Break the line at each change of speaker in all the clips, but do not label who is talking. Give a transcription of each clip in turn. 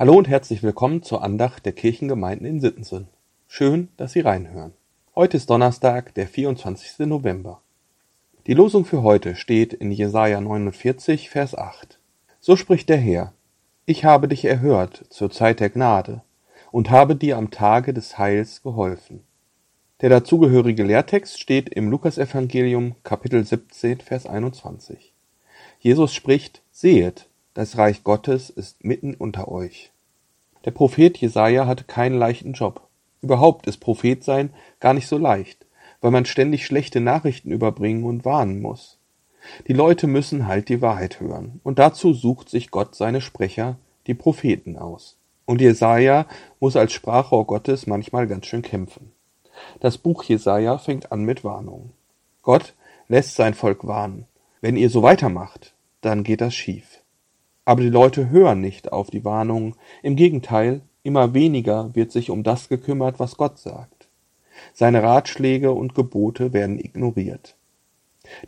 Hallo und herzlich willkommen zur Andacht der Kirchengemeinden in Sittensen. Schön, dass Sie reinhören. Heute ist Donnerstag, der 24. November. Die Losung für heute steht in Jesaja 49, Vers 8. So spricht der Herr: Ich habe dich erhört zur Zeit der Gnade und habe dir am Tage des Heils geholfen. Der dazugehörige Lehrtext steht im Lukasevangelium Kapitel 17, Vers 21. Jesus spricht: Sehet, das Reich Gottes ist mitten unter euch. Der Prophet Jesaja hatte keinen leichten Job. Überhaupt ist Prophet sein gar nicht so leicht, weil man ständig schlechte Nachrichten überbringen und warnen muss. Die Leute müssen halt die Wahrheit hören. Und dazu sucht sich Gott seine Sprecher, die Propheten, aus. Und Jesaja muss als Sprachrohr Gottes manchmal ganz schön kämpfen. Das Buch Jesaja fängt an mit Warnungen. Gott lässt sein Volk warnen. Wenn ihr so weitermacht, dann geht das schief. Aber die Leute hören nicht auf die Warnungen, im Gegenteil, immer weniger wird sich um das gekümmert, was Gott sagt. Seine Ratschläge und Gebote werden ignoriert.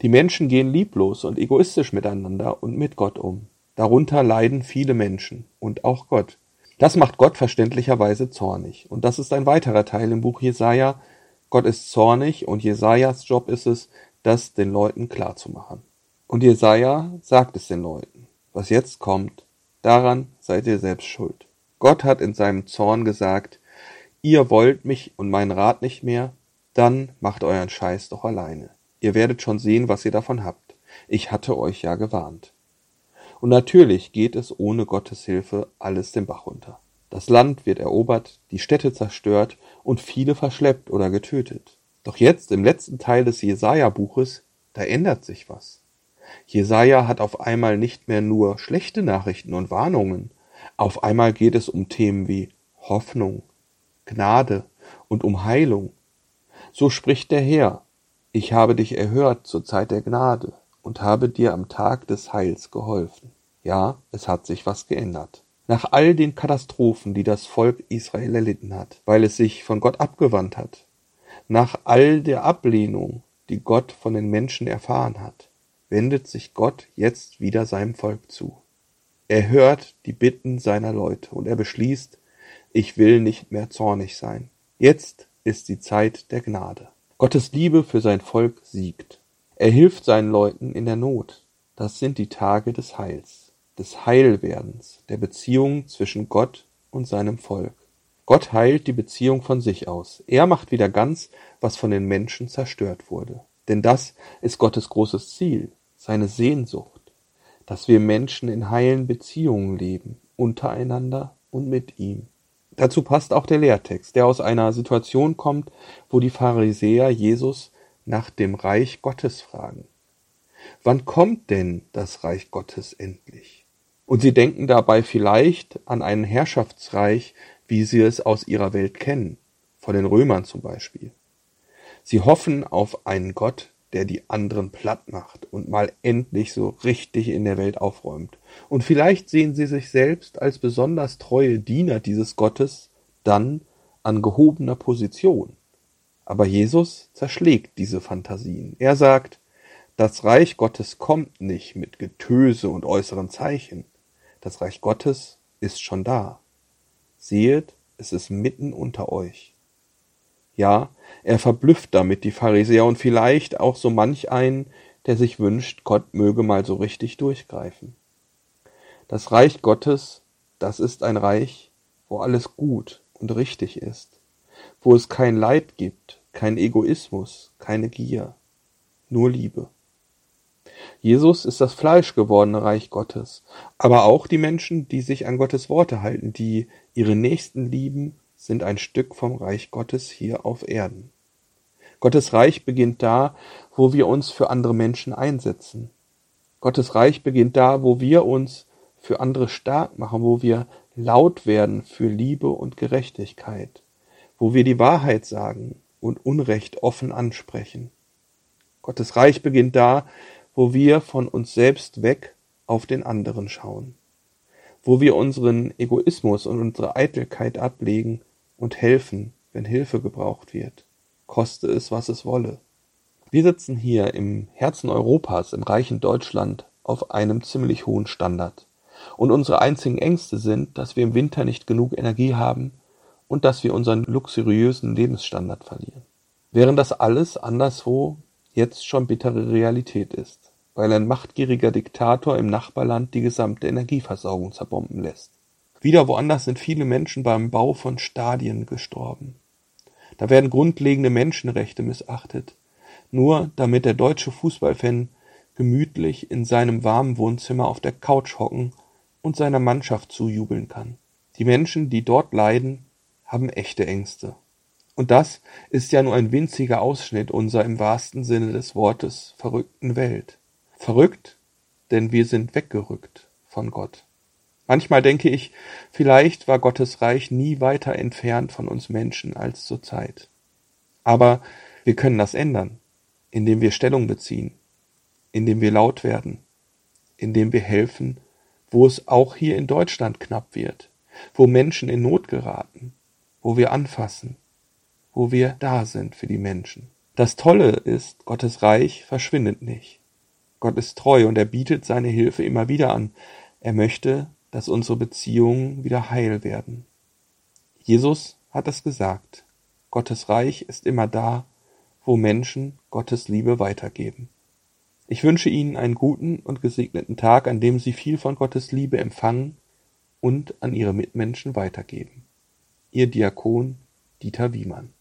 Die Menschen gehen lieblos und egoistisch miteinander und mit Gott um. Darunter leiden viele Menschen und auch Gott. Das macht Gott verständlicherweise zornig. Und das ist ein weiterer Teil im Buch Jesaja. Gott ist zornig und Jesajas Job ist es, das den Leuten klarzumachen. Und Jesaja sagt es den Leuten. Was jetzt kommt, daran seid ihr selbst schuld. Gott hat in seinem Zorn gesagt, ihr wollt mich und meinen Rat nicht mehr, dann macht euren Scheiß doch alleine. Ihr werdet schon sehen, was ihr davon habt. Ich hatte euch ja gewarnt. Und natürlich geht es ohne Gottes Hilfe alles den Bach runter. Das Land wird erobert, die Städte zerstört und viele verschleppt oder getötet. Doch jetzt im letzten Teil des Jesaja-Buches, da ändert sich was. Jesaja hat auf einmal nicht mehr nur schlechte Nachrichten und Warnungen. Auf einmal geht es um Themen wie Hoffnung, Gnade und um Heilung. So spricht der Herr. Ich habe dich erhört zur Zeit der Gnade und habe dir am Tag des Heils geholfen. Ja, es hat sich was geändert. Nach all den Katastrophen, die das Volk Israel erlitten hat, weil es sich von Gott abgewandt hat, nach all der Ablehnung, die Gott von den Menschen erfahren hat, wendet sich Gott jetzt wieder seinem Volk zu. Er hört die Bitten seiner Leute und er beschließt, ich will nicht mehr zornig sein. Jetzt ist die Zeit der Gnade. Gottes Liebe für sein Volk siegt. Er hilft seinen Leuten in der Not. Das sind die Tage des Heils, des Heilwerdens, der Beziehung zwischen Gott und seinem Volk. Gott heilt die Beziehung von sich aus. Er macht wieder ganz, was von den Menschen zerstört wurde. Denn das ist Gottes großes Ziel seine Sehnsucht, dass wir Menschen in heilen Beziehungen leben, untereinander und mit ihm. Dazu passt auch der Lehrtext, der aus einer Situation kommt, wo die Pharisäer Jesus nach dem Reich Gottes fragen. Wann kommt denn das Reich Gottes endlich? Und sie denken dabei vielleicht an ein Herrschaftsreich, wie sie es aus ihrer Welt kennen, von den Römern zum Beispiel. Sie hoffen auf einen Gott, der die anderen platt macht und mal endlich so richtig in der Welt aufräumt. Und vielleicht sehen sie sich selbst als besonders treue Diener dieses Gottes dann an gehobener Position. Aber Jesus zerschlägt diese Fantasien. Er sagt, das Reich Gottes kommt nicht mit Getöse und äußeren Zeichen. Das Reich Gottes ist schon da. Sehet, es ist mitten unter euch. Ja, er verblüfft damit die Pharisäer und vielleicht auch so manch einen, der sich wünscht, Gott möge mal so richtig durchgreifen. Das Reich Gottes, das ist ein Reich, wo alles gut und richtig ist, wo es kein Leid gibt, kein Egoismus, keine Gier, nur Liebe. Jesus ist das fleischgewordene Reich Gottes, aber auch die Menschen, die sich an Gottes Worte halten, die ihre Nächsten lieben sind ein Stück vom Reich Gottes hier auf Erden. Gottes Reich beginnt da, wo wir uns für andere Menschen einsetzen. Gottes Reich beginnt da, wo wir uns für andere stark machen, wo wir laut werden für Liebe und Gerechtigkeit, wo wir die Wahrheit sagen und Unrecht offen ansprechen. Gottes Reich beginnt da, wo wir von uns selbst weg auf den anderen schauen, wo wir unseren Egoismus und unsere Eitelkeit ablegen und helfen, wenn Hilfe gebraucht wird, koste es, was es wolle. Wir sitzen hier im Herzen Europas, im reichen Deutschland, auf einem ziemlich hohen Standard. und unsere einzigen Ängste sind, dass wir im Winter nicht genug Energie haben und dass wir unseren luxuriösen Lebensstandard verlieren. Während das alles anderswo jetzt schon bittere Realität ist, weil ein machtgieriger Diktator im Nachbarland die gesamte Energieversorgung zerbomben lässt. Wieder woanders sind viele Menschen beim Bau von Stadien gestorben. Da werden grundlegende Menschenrechte missachtet, nur damit der deutsche Fußballfan gemütlich in seinem warmen Wohnzimmer auf der Couch hocken und seiner Mannschaft zujubeln kann. Die Menschen, die dort leiden, haben echte Ängste. Und das ist ja nur ein winziger Ausschnitt unserer im wahrsten Sinne des Wortes verrückten Welt. Verrückt, denn wir sind weggerückt von Gott. Manchmal denke ich, vielleicht war Gottes Reich nie weiter entfernt von uns Menschen als zur Zeit. Aber wir können das ändern, indem wir Stellung beziehen, indem wir laut werden, indem wir helfen, wo es auch hier in Deutschland knapp wird, wo Menschen in Not geraten, wo wir anfassen, wo wir da sind für die Menschen. Das Tolle ist, Gottes Reich verschwindet nicht. Gott ist treu und er bietet seine Hilfe immer wieder an. Er möchte, dass unsere Beziehungen wieder heil werden. Jesus hat es gesagt. Gottes Reich ist immer da, wo Menschen Gottes Liebe weitergeben. Ich wünsche Ihnen einen guten und gesegneten Tag, an dem Sie viel von Gottes Liebe empfangen und an Ihre Mitmenschen weitergeben. Ihr Diakon Dieter Wiemann